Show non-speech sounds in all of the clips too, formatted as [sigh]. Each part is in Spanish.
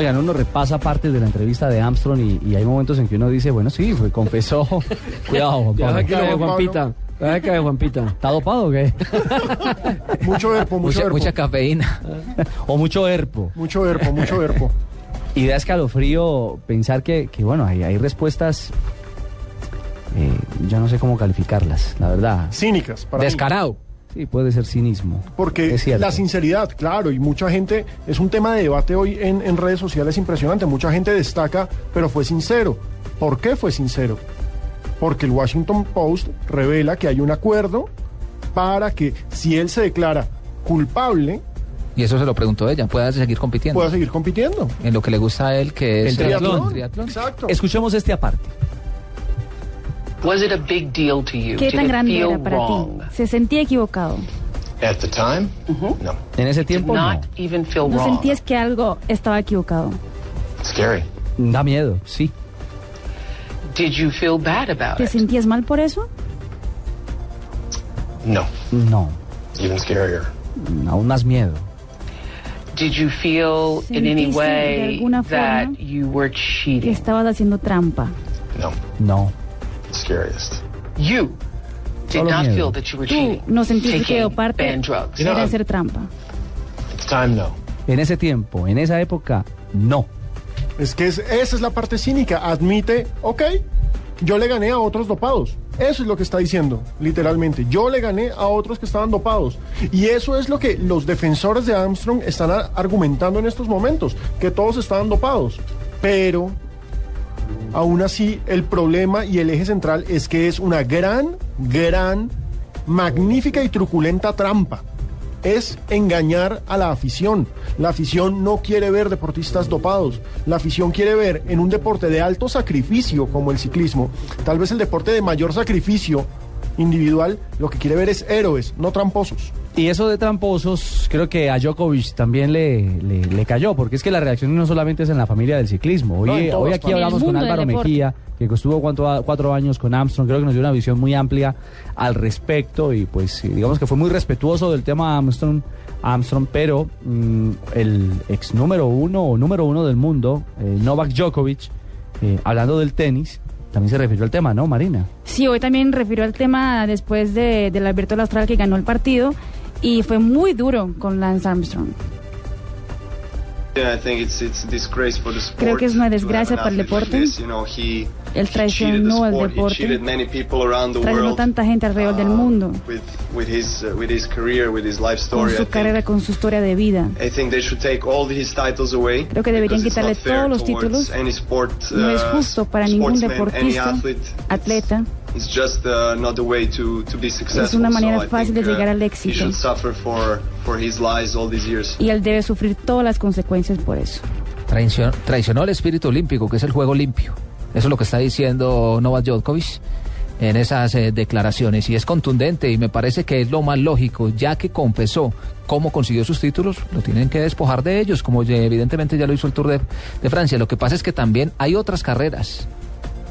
Oigan, uno repasa partes de la entrevista de Armstrong y, y hay momentos en que uno dice, bueno, sí, fue, confesó. [laughs] Cuidado, Juan Pablo. Juan Juanpita. Cae, Juanpita. ¿Está dopado o qué? [laughs] Mucho herpo, mucho Mucha, herpo. mucha cafeína. o mucho herpo. Mucho herpo, mucho herpo. Y da escalofrío pensar que, que bueno, hay, hay respuestas, eh, yo no sé cómo calificarlas, la verdad. Cínicas, para mí. Sí, puede ser cinismo. Porque la sinceridad, claro, y mucha gente, es un tema de debate hoy en, en redes sociales impresionante, mucha gente destaca, pero fue sincero. ¿Por qué fue sincero? Porque el Washington Post revela que hay un acuerdo para que si él se declara culpable, Y eso se lo preguntó ella. Pueda seguir compitiendo. pueda seguir compitiendo. En lo que le gusta a él, que es El triatlón. el triatlón. Exacto. Escuchemos este aparte. Was it a big deal to you? ¿Qué Did tan it grande feel era para wrong? ti? ¿Se sentía equivocado? At the time? No. En ese Did tiempo no. not even feel ¿No wrong. sentías que algo estaba equivocado? Scary. Da miedo, sí. Did you feel bad about ¿Te it? sentías mal por eso? No. No, Even scarier. aún más miedo. Did you feel in any ¿Sentiste de way that you were Que cheating? estabas haciendo trampa. No. No. Scariest. You did not miedo. feel that you were Tú cheating. no sentiste que doparte banned drugs. Era hacer trampa. Time, no. En ese tiempo, en esa época, no. Es que es- esa es la parte cínica. Admite, ok, yo le gané a otros dopados. Eso es lo que está diciendo, literalmente. Yo le gané a otros que estaban dopados. Y eso es lo que los defensores de Armstrong están a- argumentando en estos momentos, que todos estaban dopados. Pero, aún así, el problema y el eje central es que es una gran, gran, magnífica y truculenta trampa es engañar a la afición. La afición no quiere ver deportistas dopados. La afición quiere ver en un deporte de alto sacrificio como el ciclismo, tal vez el deporte de mayor sacrificio individual, lo que quiere ver es héroes, no tramposos. Y eso de tramposos, creo que a Djokovic también le, le, le cayó, porque es que la reacción no solamente es en la familia del ciclismo. Hoy, No, hoy aquí hablamos con Álvaro. Mejía, que estuvo cuatro, cuatro años con Armstrong, creo que nos dio una visión muy amplia al respecto y pues eh, digamos que fue muy respetuoso del tema Armstrong, Armstrong pero mm, el ex número uno o número uno del mundo, eh, Novak Djokovic, eh, hablando del tenis, también se refirió al tema, ¿no, Marina? Sí, hoy también refirió al tema después de, del Alberto Austral que ganó el partido y fue muy duro con Lance Armstrong. Creo que es una desgracia para el deporte. Él traicionó al deporte, traicionó tanta gente alrededor del mundo con su carrera, con su historia de vida. Creo que deberían quitarle todos los títulos. No es justo para ningún deportista, atleta. Es una manera fácil de llegar al éxito. Y él debe sufrir todas las consecuencias por eso. Traicionó, traicionó el espíritu olímpico, que es el juego limpio. Eso es lo que está diciendo Novak Djokovic en esas eh, declaraciones y es contundente y me parece que es lo más lógico, ya que confesó cómo consiguió sus títulos, lo tienen que despojar de ellos, como evidentemente ya lo hizo el Tour de, de Francia. Lo que pasa es que también hay otras carreras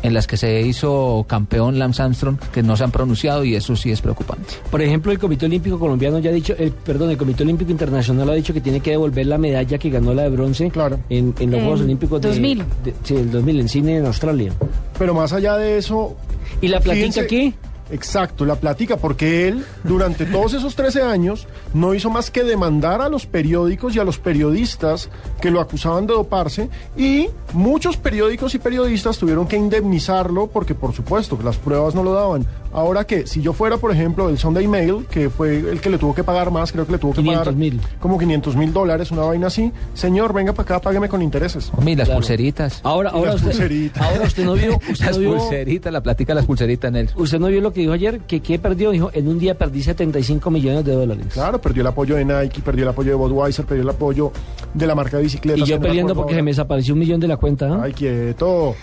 en las que se hizo campeón Lance Armstrong que no se han pronunciado y eso sí es preocupante. Por ejemplo, el Comité Olímpico Colombiano ya ha dicho, el, perdón, el Comité Olímpico Internacional ha dicho que tiene que devolver la medalla que ganó la de bronce Claro. en, en los En Juegos Olímpicos de, 2000. de- sí, el 2000 en Cine en Australia. Pero más allá de eso... ¿Y la platica qué? Exacto, la plática, porque él durante todos esos 13 años no hizo más que demandar a los periódicos y a los periodistas que lo acusaban de doparse y muchos periódicos y periodistas tuvieron que indemnizarlo porque por supuesto las pruebas no lo daban. Ahora que si yo fuera, por ejemplo, el Sunday Mail, que fue el que le tuvo que pagar más, creo que le tuvo que 500 pagar mil. como 500 mil dólares, una vaina así, señor, venga para acá, págueme con intereses. Y las Claro. pulseritas. Ahora, ahora las usted, pulseritas. ahora usted no vio, [laughs] usted Las no vio, pulseritas, la platica de las pulseritas en él. usted no vio lo que dijo ayer, que qué perdió, dijo, en un día perdí 75 millones de dólares. Claro, perdió el apoyo de Nike, perdió el apoyo de Budweiser, perdió el apoyo de la marca de bicicletas. Y yo peleando acuerdo porque se me desapareció un millón de la cuenta. ¿no? Ay, quieto.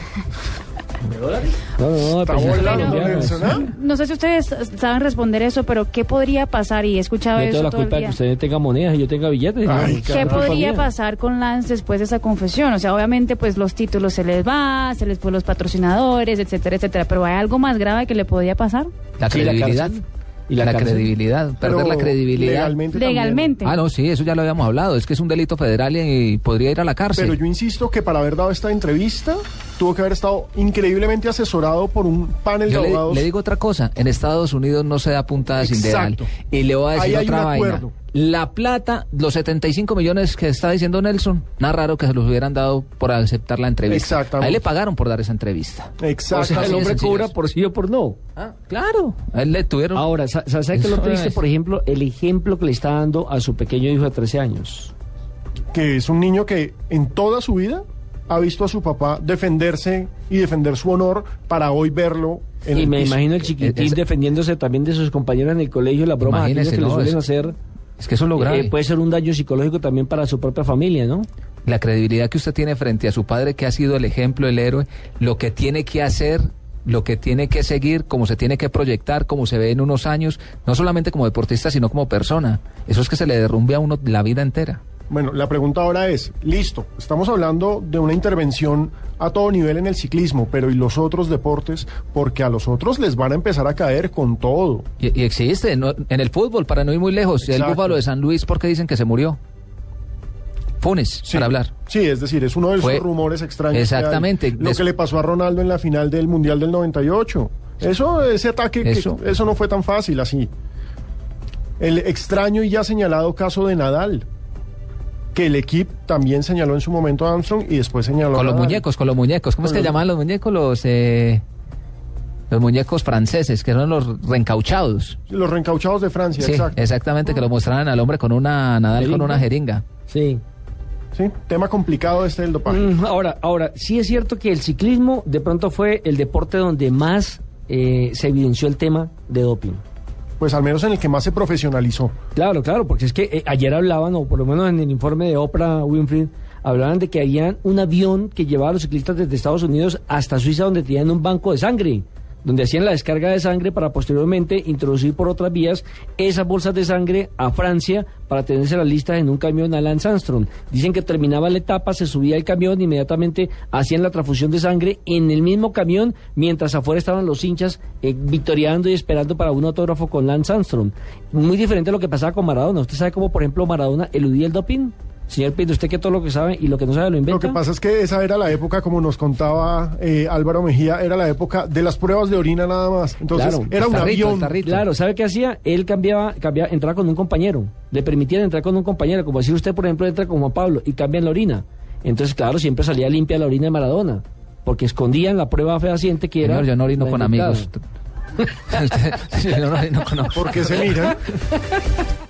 No, no, no. No sé si ustedes saben responder eso, pero ¿qué podría pasar? Y he escuchado eso la todo el culpa de día. que usted tenga monedas y yo tenga billetes. Ay, No, qué ¿Qué culpa podría pasar con Lance después de esa confesión? O sea, obviamente, pues los títulos se les va, se les fue los patrocinadores, etcétera, etcétera. Pero hay algo más grave que le podía pasar. La Sí, la credibilidad. Y la, credibilidad, perder la credibilidad. Legalmente. Legalmente. Ah, no, sí, eso ya lo habíamos hablado. Es que es un delito federal y podría ir a la cárcel. Pero yo insisto que para haber dado esta entrevista tuvo que haber estado increíblemente asesorado por un panel yo de le, abogados. le digo otra cosa. En Estados Unidos no se da puntada sin dedal. Y le voy a decir otra vaina. La plata, los 75 millones que está diciendo Nelson, nada raro que se los hubieran dado por aceptar la entrevista. Exactamente. A él le pagaron por dar esa entrevista. Exacto. O sea, el hombre cobra por sí o por no. Ah, claro. A él le tuvieron. Ahora, sa- sa- ¿sabe qué es lo triste? Por ejemplo, el ejemplo que le está dando a su pequeño hijo de 13 años. que es un niño que en toda su vida ha visto a su papá defenderse y defender su honor para hoy verlo en Y el me piso. imagino el chiquitín Es- defendiéndose también de sus compañeros en el colegio, las bromas aquellas Imagínese, que le no, suelen es- hacer. Es que eso es lo grave. eh, puede ser un daño psicológico también para su propia familia, ¿no? la credibilidad que usted tiene frente a su padre, que ha sido el ejemplo, el héroe, lo que tiene que hacer, lo que tiene que seguir, cómo se tiene que proyectar, cómo se ve en unos años, no solamente como deportista, sino como persona. Eso es que se le derrumbe a uno la vida entera. Bueno, la pregunta ahora es, listo, estamos hablando de una intervención a todo nivel en el ciclismo, pero ¿y los otros deportes? Porque a los otros les van a empezar a caer con todo. Y, y existe no- en el fútbol, para no ir muy lejos, el Exacto. búfalo de San Luis, ¿por qué dicen que se murió? Funes, Sí. para hablar. Sí, es decir, es uno de esos Fue- rumores extraños. que hay. Exactamente. Lo que le pasó a Ronaldo en la final del Mundial del 98. Eso, ese ataque, que- eso no fue tan fácil así. El extraño y ya señalado caso de Nadal, que el equipo también señaló en su momento a Armstrong y después señaló a Con los muñecos, con los muñecos. ¿Cómo es que los- llamaban los muñecos? Los, eh, los muñecos franceses, que eran los reencauchados. Los reencauchados de Francia, Sí, exacto. exactamente, que lo mostraban al hombre con una Nadal con ¿Jeringa? una jeringa. Sí. Sí, tema complicado este del dopaje. Mm, Ahora, ahora, sí es cierto que el ciclismo de pronto fue el deporte donde más eh, se evidenció el tema de doping. Pues al menos en el que más se profesionalizó. Claro, claro, porque es que eh, ayer hablaban, o por lo menos en el informe de Oprah Winfrey, hablaban de que había un avión que llevaba a los ciclistas desde Estados Unidos hasta Suiza donde tenían un banco de sangre, donde hacían la descarga de sangre para posteriormente introducir por otras vías esas bolsas de sangre a Francia para tenerse las listas en un camión a Lance Armstrong. Dicen que terminaba la etapa, se subía el camión, inmediatamente hacían la transfusión de sangre en el mismo camión, mientras afuera estaban los hinchas eh, victoriando y esperando para un autógrafo con Lance Armstrong. Muy diferente a lo que pasaba con Maradona. ¿Usted sabe cómo, por ejemplo, Maradona eludía el doping? Señor Pinto, usted que todo lo que sabe y lo que no sabe lo Lo inventa. que pasa es que esa era la época, como nos contaba eh, Álvaro Mejía, era la época de las pruebas de orina nada más. Entonces, Claro, era un avión. Claro, ¿sabe qué hacía? Él cambiaba, cambiaba, entraba con un compañero. Le permitían entrar con un compañero, como decir usted, por ejemplo, entra con Juan Pablo y cambian la orina. Entonces, claro, siempre salía limpia la orina de Maradona, porque escondían la prueba fehaciente que era. Señor, yo [laughs] [laughs] no orino con amigos. Yo no orino con Porque se miran. [laughs]